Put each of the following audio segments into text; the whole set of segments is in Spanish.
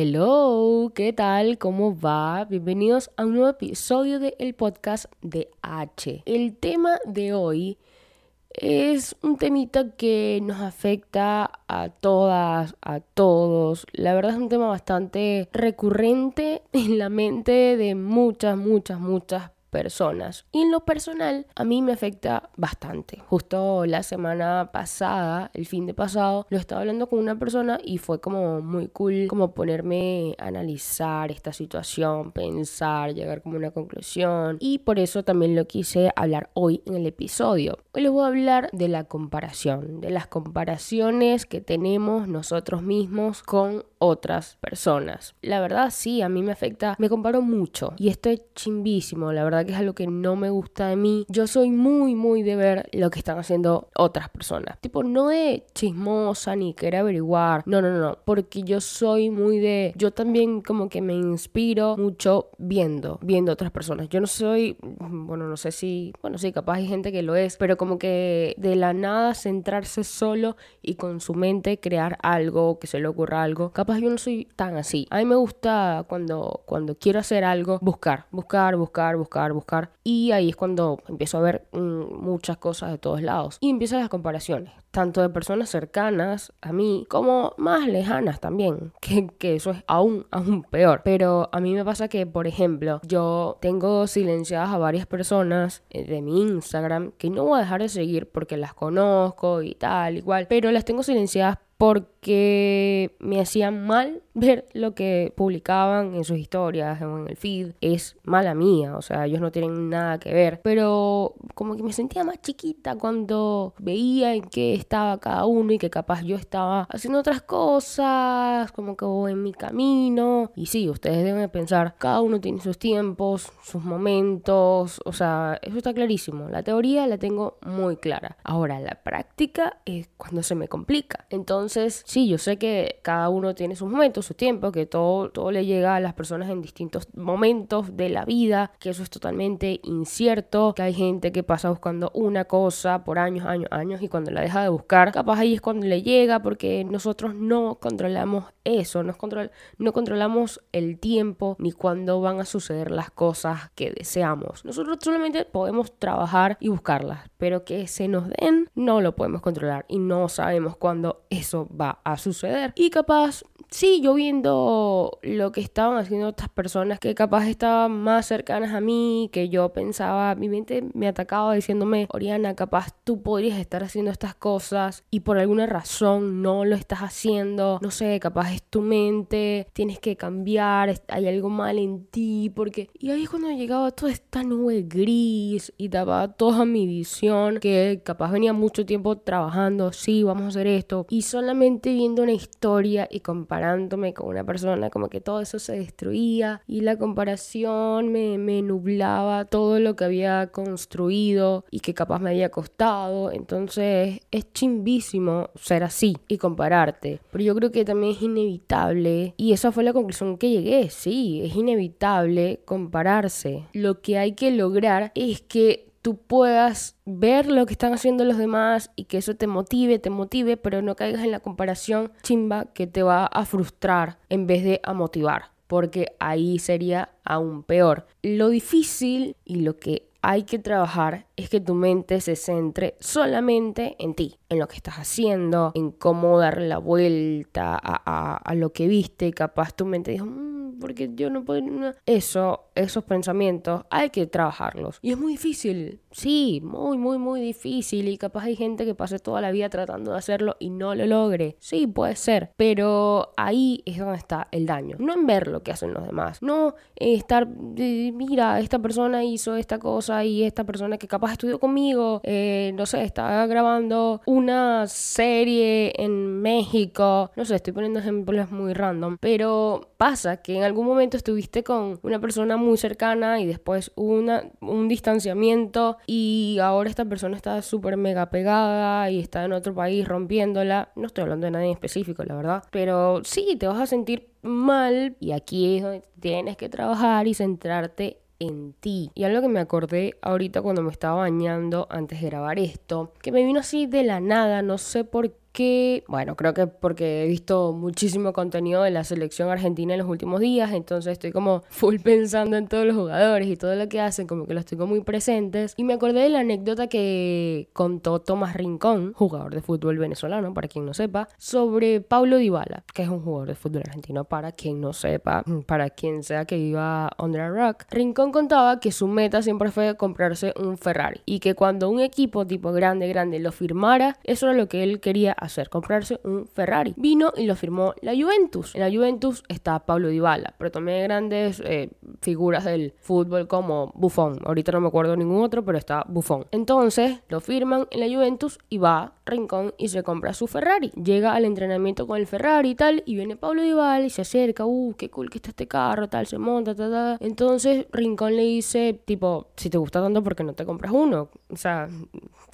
Hello, ¿qué tal? ¿Cómo va? Bienvenidos a un nuevo episodio del podcast de H. El tema de hoy es un temita que nos afecta a todas, a todos. La verdad es un tema bastante recurrente en la mente de muchas, muchas, muchas personas. Y en lo personal, a mí me afecta bastante. Justo la semana pasada, el fin de pasado, lo estaba hablando con una persona y fue como muy cool como ponerme a analizar esta situación, pensar, llegar como una conclusión. Y por eso también lo quise hablar hoy en el episodio. Hoy les voy a hablar de la comparación, de las comparaciones que tenemos nosotros mismos con otras personas. La verdad sí, a mí me afecta, me comparo mucho y esto es chimbísimo, la verdad que es algo que no me gusta de mí. Yo soy muy, muy de ver lo que están haciendo otras personas. Tipo, no de chismosa ni querer averiguar, no, no, no, porque yo soy muy de, yo también como que me inspiro mucho viendo, viendo otras personas. Yo no soy, bueno, no sé si, bueno, sí, capaz hay gente que lo es, pero como que de la nada centrarse solo y con su mente crear algo, que se le ocurra algo yo no soy tan así. A mí me gusta cuando, cuando quiero hacer algo, buscar, buscar, buscar, buscar, buscar. Y ahí es cuando empiezo a ver mm, muchas cosas de todos lados. Y empiezan las comparaciones, tanto de personas cercanas a mí como más lejanas también, que, que eso es aún, aún peor. Pero a mí me pasa que, por ejemplo, yo tengo silenciadas a varias personas eh, de mi Instagram que no voy a dejar de seguir porque las conozco y tal, igual, pero las tengo silenciadas porque me hacían mal ver lo que publicaban en sus historias o en el feed. Es mala mía, o sea, ellos no tienen nada que ver. Pero como que me sentía más chiquita cuando veía en qué estaba cada uno y que capaz yo estaba haciendo otras cosas, como que en mi camino. Y sí, ustedes deben pensar, cada uno tiene sus tiempos, sus momentos, o sea, eso está clarísimo. La teoría la tengo muy clara. Ahora, la práctica es cuando se me complica. Entonces, sí, yo sé que cada uno tiene sus momentos, su tiempo, que todo, todo le llega a las personas en distintos momentos de la vida, que eso es totalmente incierto, que hay gente que pasa buscando una cosa por años, años, años y cuando la deja de buscar, capaz ahí es cuando le llega porque nosotros no controlamos eso, no, control, no controlamos el tiempo ni cuándo van a suceder las cosas que deseamos. Nosotros solamente podemos trabajar y buscarlas, pero que se nos den no lo podemos controlar y no sabemos cuándo eso va a suceder. Y capaz sí, yo viendo lo que estaban haciendo otras personas que capaz estaban más cercanas a mí, que yo pensaba, mi mente me atacaba diciéndome, Oriana, capaz tú podrías estar haciendo estas cosas y por alguna razón no lo estás haciendo, no sé, capaz es tu mente, tienes que cambiar, hay algo mal en ti, porque... Y ahí es cuando llegaba toda esta nube gris y tapaba toda mi visión, que capaz venía mucho tiempo trabajando, sí, vamos a hacer esto, y solamente viendo una historia y comparando comparándome con una persona, como que todo eso se destruía y la comparación me, nublaba todo lo que había construido y que capaz me había costado. Entonces es chimbísimo ser así y compararte. Pero yo creo que también es inevitable y esa fue la conclusión que llegué. Sí, es inevitable compararse. Lo que hay que lograr es que puedas ver lo que están haciendo los demás y que eso te motive, te motive, pero no caigas en la comparación chimba que te va a frustrar en vez de a motivar, porque ahí sería aún peor. Lo difícil y lo que hay que trabajar es que tu mente se centre solamente en ti, en lo que estás haciendo, en cómo darle la vuelta a, lo que viste. Capaz tu mente dijo, mm, porque yo no puedo... Eso, esos pensamientos, hay que trabajarlos. Y es muy difícil, sí, muy, muy, muy difícil. Y capaz hay gente que pase toda la vida tratando de hacerlo y no lo logre. Sí, puede ser. Pero ahí es donde está el daño. No en ver lo que hacen los demás. No estar, mira, esta persona hizo esta cosa y esta persona que capaz estudió conmigo, eh, no sé, estaba grabando una serie en México, no sé, estoy poniendo ejemplos muy random, pero pasa que en algún momento estuviste con una persona muy cercana y después una, un distanciamiento y ahora esta persona está súper mega pegada y está en otro país rompiéndola. No estoy hablando de nadie en específico, la verdad, pero sí, te vas a sentir mal y aquí es donde tienes que trabajar y centrarte en ti. Y algo que me acordé ahorita cuando me estaba bañando antes de grabar esto, que me vino así de la nada, no sé por qué que, bueno, creo que porque he visto muchísimo contenido de la selección argentina en los últimos días, entonces estoy como full pensando en todos los jugadores y todo lo que hacen, como que los tengo muy presentes. Y me acordé de la anécdota que contó Tomás Rincón, jugador de fútbol venezolano, para quien no sepa, sobre Paulo Dybala, que es un jugador de fútbol argentino, para quien no sepa, para quien sea que viva under a rock. Rincón contaba que su meta siempre fue comprarse un Ferrari y que cuando un equipo tipo grande, grande lo firmara, eso era lo que él quería hacer, comprarse un Ferrari. Vino y lo firmó la Juventus. En la Juventus está Paulo Dybala, pero también grandes eh, figuras del fútbol como Buffon. Ahorita no me acuerdo ningún otro, pero está Buffon. Entonces lo firman en la Juventus y va Rincón y se compra su Ferrari. Llega al entrenamiento con el Ferrari y tal, y viene Pablo Dybala y se acerca, uh, qué cool que está este carro, tal, se monta, tal, tal. Entonces Rincón le dice, tipo, si te gusta tanto, ¿por qué no te compras uno? O sea,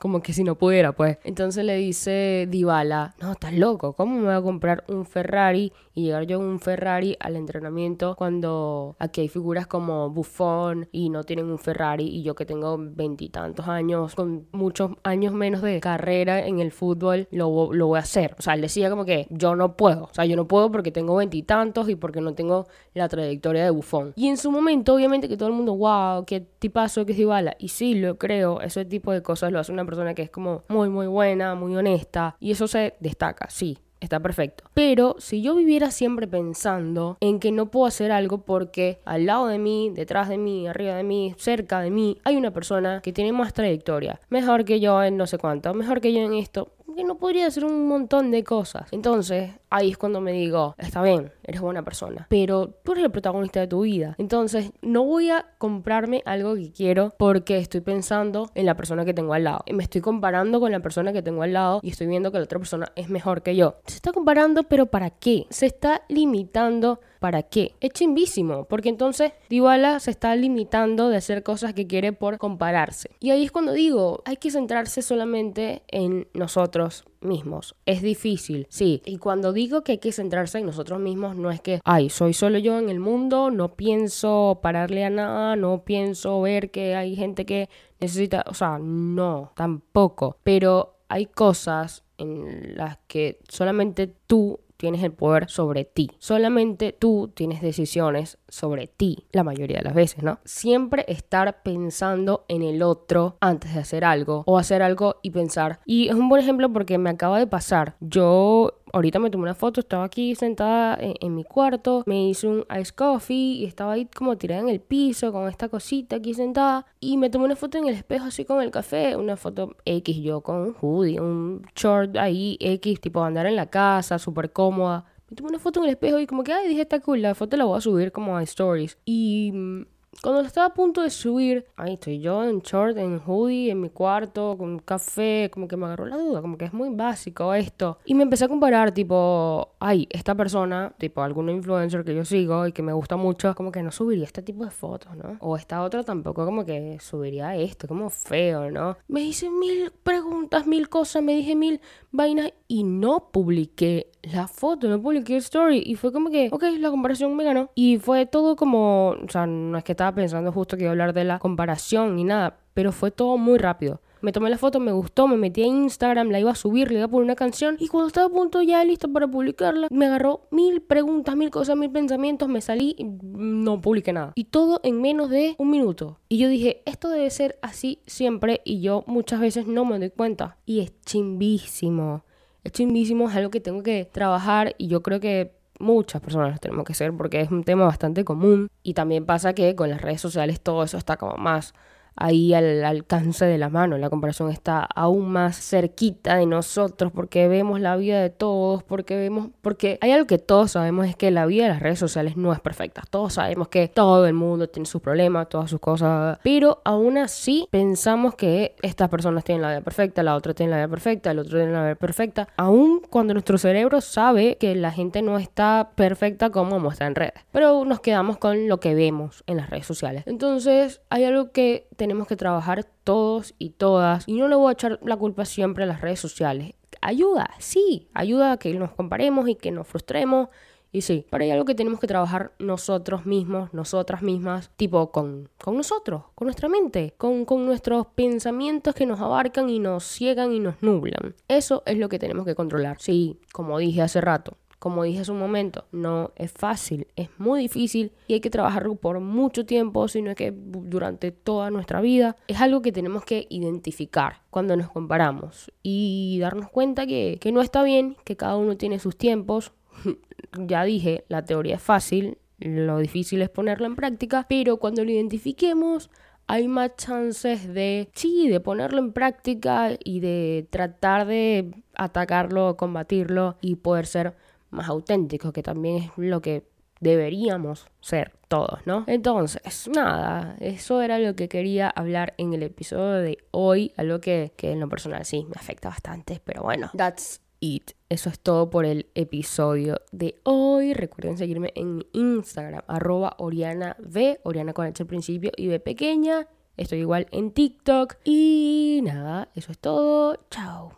como que si no pudiera, pues. Entonces le dice Dybala, no, estás loco, ¿cómo me voy a comprar un Ferrari y llegar yo en un Ferrari al entrenamiento cuando aquí hay figuras como Buffon y no tienen un Ferrari y yo que tengo veintitantos años, con muchos años menos de carrera en el fútbol, lo, lo voy a hacer. O sea, él decía como que yo no puedo, o sea, yo no puedo porque tengo veintitantos y, porque no tengo la trayectoria de Buffon. Y en su momento, obviamente que todo el mundo, wow, qué tipazo que es Dybala. Y sí, lo creo, ese tipo de cosas lo hace una persona que es como muy, muy buena, muy honesta, y eso se destaca, sí, está perfecto. Pero si yo viviera siempre pensando en que no puedo hacer algo porque al lado de mí, detrás de mí, arriba de mí, cerca de mí, hay una persona que tiene más trayectoria, mejor que yo en no sé cuánto, mejor que yo en esto, que no podría hacer un montón de cosas. Entonces, ahí es cuando me digo, está bien, eres buena persona, pero tú eres el protagonista de tu vida. Entonces, no voy a comprarme algo que quiero porque estoy pensando en la persona que tengo al lado. Me estoy comparando con la persona que tengo al lado y estoy viendo que la otra persona es mejor que yo. Se está comparando, pero ¿para qué? Se está limitando ¿Para qué? Es chimbísimo, porque entonces Dybala se está limitando de hacer cosas que quiere por compararse. Y ahí es cuando digo, hay que centrarse solamente en nosotros mismos. Es difícil, sí. Y cuando digo que hay que centrarse en nosotros mismos, no es que, ay, soy solo yo en el mundo, no pienso pararle a nada, no pienso ver que hay gente que necesita, o sea, no, tampoco. Pero hay cosas en las que solamente tú tienes el poder sobre ti. Solamente tú tienes decisiones sobre ti, la mayoría de las veces, ¿no? Siempre estar pensando en el otro antes de hacer algo o hacer algo y pensar. Y es un buen ejemplo porque me acaba de pasar. Yo ahorita me tomé una foto, estaba aquí sentada en, mi cuarto, me hice un ice coffee y estaba ahí como tirada en el piso con esta cosita aquí sentada y me tomé una foto en el espejo así con el café, una foto X yo con un hoodie, un short ahí X, tipo andar en la casa, súper cómoda. Me tomé una foto en el espejo y como que, ay, dije, está cool, la foto la voy a subir como a stories. Y mm, cuando estaba a punto de subir, ahí estoy yo en short, en hoodie, en mi cuarto, con café, como que me agarró la duda, como que es muy básico esto. Y me empecé a comparar, tipo, ay, esta persona, tipo, alguna influencer que yo sigo y que me gusta mucho, como que no subiría este tipo de fotos, ¿no? O esta otra tampoco como que subiría esto, como feo, ¿no? Me hice mil preguntas, mil cosas, me dije mil vainas y no publiqué la foto, no publiqué el story. Y fue como que, ok, la comparación me ganó. Y fue todo como, o sea, no es que estaba pensando justo que iba a hablar de la comparación ni nada, pero fue todo muy rápido. Me tomé la foto, me gustó, me metí a Instagram, la iba a subir, le iba a poner una canción y cuando estaba a punto ya listo para publicarla, me agarró mil preguntas, mil cosas, mil pensamientos, me salí y no publiqué nada. Y todo en menos de un minuto. Y yo dije, esto debe ser así siempre y yo muchas veces no me doy cuenta. Y es chimbísimo. Es chimbísimo, es algo que tengo que trabajar y yo creo que muchas personas lo tenemos que hacer porque es un tema bastante común. Y también pasa que con las redes sociales todo eso está como más ahí al alcance de la mano. La comparación está aún más cerquita de nosotros porque vemos la vida de todos, porque vemos, porque hay algo que todos sabemos es que la vida de las redes sociales no es perfecta. Todos sabemos que todo el mundo tiene sus problemas, todas sus cosas, pero aún así pensamos que estas personas tienen la vida perfecta, la otra tiene la vida perfecta, el otro tiene la vida perfecta, aún cuando nuestro cerebro sabe que la gente no está perfecta como muestra en redes. Pero nos quedamos con lo que vemos en las redes sociales. Entonces, hay algo que tenemos que trabajar todos y todas. Y no le voy a echar la culpa siempre a las redes sociales. Ayuda, sí, ayuda a que nos comparemos y que nos frustremos Y sí, pero hay algo que tenemos que trabajar nosotros mismos, nosotras mismas, tipo con, con nosotros, con nuestra mente, con, con nuestros pensamientos que nos abarcan y nos ciegan y nos nublan. Eso es lo que tenemos que controlar. Sí, como dije hace rato, como dije hace un momento, no es fácil, es muy difícil y hay que trabajarlo por mucho tiempo, sino que durante toda nuestra vida. Es algo que tenemos que identificar cuando nos comparamos y darnos cuenta que, que no está bien, que cada uno tiene sus tiempos. ya dije, la teoría es fácil, lo difícil es ponerla en práctica, pero cuando lo identifiquemos hay más chances de, sí, de ponerlo en práctica y de tratar de atacarlo, combatirlo y poder ser más auténticos, que también es lo que deberíamos ser todos, ¿no? Entonces, nada, eso era lo que quería hablar en el episodio de hoy, algo que, que en lo personal sí me afecta bastante, pero bueno, that's it. Eso es todo por el episodio de hoy. Recuerden seguirme en mi Instagram, arroba Oriana V, Oriana con H al principio y B pequeña. Estoy igual en TikTok. Y nada, eso es todo. Chao.